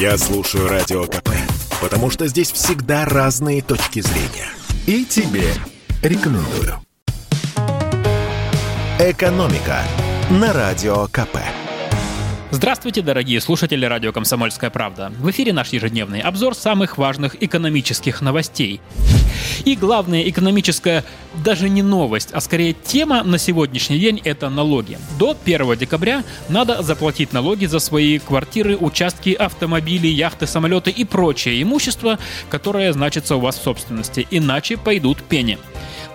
Я слушаю Радио КП, потому что здесь всегда разные точки зрения. И тебе рекомендую. «Экономика» на Радио КП. Здравствуйте, дорогие слушатели радио «Комсомольская правда». В эфире наш ежедневный обзор самых важных экономических новостей. И главная экономическая, даже не новость, а скорее тема на сегодняшний день – это налоги. До 1 декабря надо заплатить налоги за свои квартиры, участки, автомобили, яхты, самолеты и прочее имущество, которое значится у вас в собственности, иначе пойдут пени.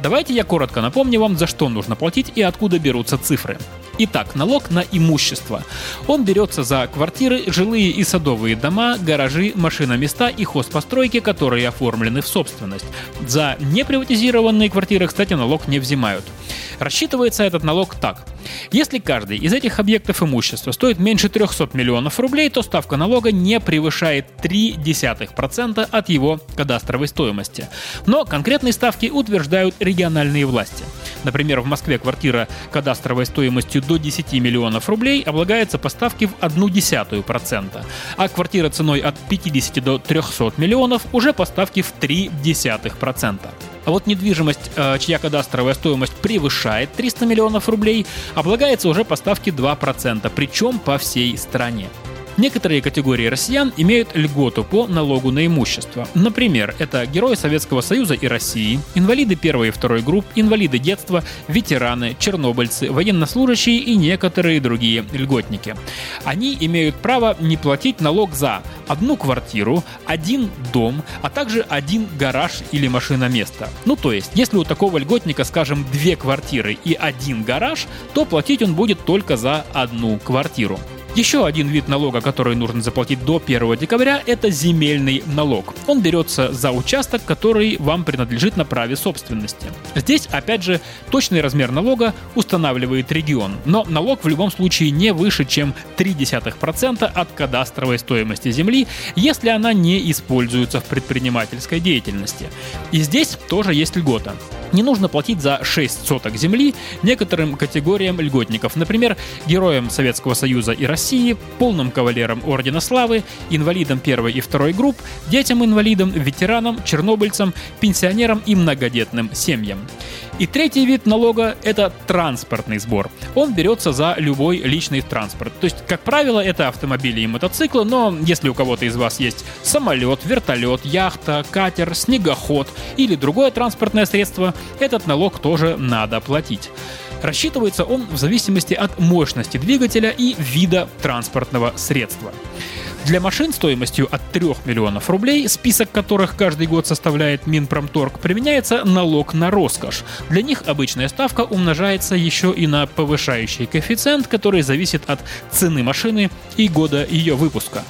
Давайте я коротко напомню вам, за что нужно платить и откуда берутся цифры. Итак, налог на имущество. Он берется за квартиры, жилые и садовые дома, гаражи, машиноместа и хозпостройки, которые оформлены в собственность. За неприватизированные квартиры, кстати, налог не взимают. Рассчитывается этот налог так. Если каждый из этих объектов имущества стоит меньше 300 миллионов рублей, то ставка налога не превышает 0,3% от его кадастровой стоимости. Но конкретные ставки утверждают региональные власти. Например, в Москве квартира кадастровой стоимостью до 10 миллионов рублей облагается по ставке в 0,1%, а квартира ценой от 50 до 300 миллионов уже по ставке в 0,3%. А вот недвижимость, э, чья кадастровая стоимость превышает 300 миллионов рублей, облагается уже по ставке 2%, причем по всей стране. Некоторые категории россиян имеют льготу по налогу на имущество. Например, это герои Советского Союза и России, инвалиды первой и второй групп, инвалиды детства, ветераны, чернобыльцы, военнослужащие и некоторые другие льготники. Они имеют право не платить налог за одну квартиру, один дом, а также один гараж или машиноместо. Ну то есть, если у такого льготника, скажем, две квартиры и один гараж, то платить он будет только за одну квартиру. Еще один вид налога, который нужно заплатить до 1 декабря, это земельный налог. Он берется за участок, который вам принадлежит на праве собственности. Здесь, опять же, точный размер налога устанавливает регион, но налог в любом случае не выше, чем 0,3% от кадастровой стоимости земли, если она не используется в предпринимательской деятельности. И здесь тоже есть льгота не нужно платить за 6 соток земли некоторым категориям льготников, например, героям Советского Союза и России, полным кавалерам Ордена Славы, инвалидам первой и второй групп, детям-инвалидам, ветеранам, чернобыльцам, пенсионерам и многодетным семьям. И третий вид налога – это транспортный сбор. Он берется за любой личный транспорт. То есть, как правило, это автомобили и мотоциклы, но если у кого-то из вас есть самолет, вертолет, яхта, катер, снегоход или другое транспортное средство, этот налог тоже надо платить. Рассчитывается он в зависимости от мощности двигателя и вида транспортного средства. Для машин стоимостью от 3 миллионов рублей, список которых каждый год составляет Минпромторг, применяется налог на роскошь. Для них обычная ставка умножается еще и на повышающий коэффициент, который зависит от цены машины и года ее выпуска.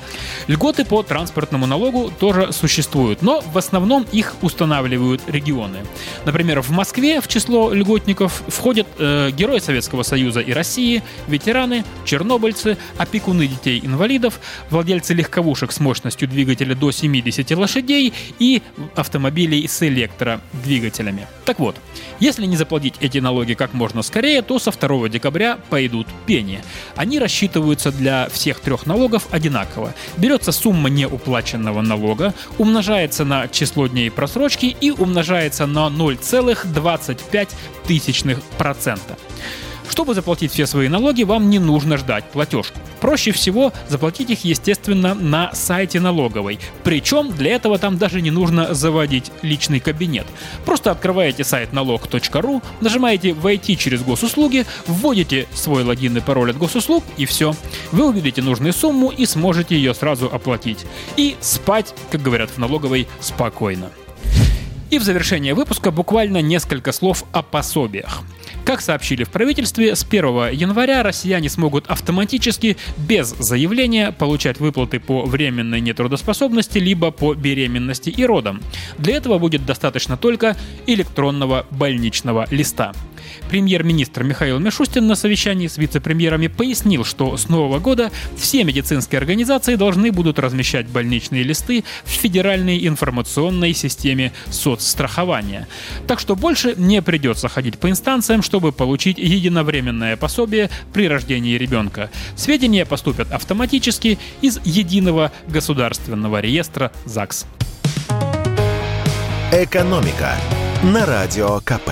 Льготы по транспортному налогу тоже существуют, но в основном их устанавливают регионы. Например, в Москве в число льготников входят э, герои Советского Союза и России, ветераны, чернобыльцы, опекуны детей-инвалидов, владельцы владельцы легковушек с мощностью двигателя до 70 лошадей и автомобилей с электродвигателями. Так вот, если не заплатить эти налоги как можно скорее, то со 2 декабря пойдут пени. Они рассчитываются для всех трех налогов одинаково. Берется сумма неуплаченного налога, умножается на число дней просрочки и умножается на 0,25%. Чтобы заплатить все свои налоги, вам не нужно ждать платежку. Проще всего заплатить их, естественно, на сайте налоговой. Причем для этого там даже не нужно заводить личный кабинет. Просто открываете сайт налог.ру, нажимаете «Войти через госуслуги», вводите свой логин и пароль от госуслуг и все. Вы увидите нужную сумму и сможете ее сразу оплатить. И спать, как говорят в налоговой, спокойно. И в завершение выпуска буквально несколько слов о пособиях. Как сообщили в правительстве, с 1 января россияне смогут автоматически, без заявления, получать выплаты по временной нетрудоспособности либо по беременности и родам. Для этого будет достаточно только электронного больничного листа. Премьер-министр Михаил Мишустин на совещании с вице-премьерами пояснил, что с нового года все медицинские организации должны будут размещать больничные листы в федеральной информационной системе соцстрахования. Так что больше не придется ходить по инстанциям, чтобы получить единовременное пособие при рождении ребенка. Сведения поступят автоматически из единого государственного реестра ЗАГС. Экономика на радио КП.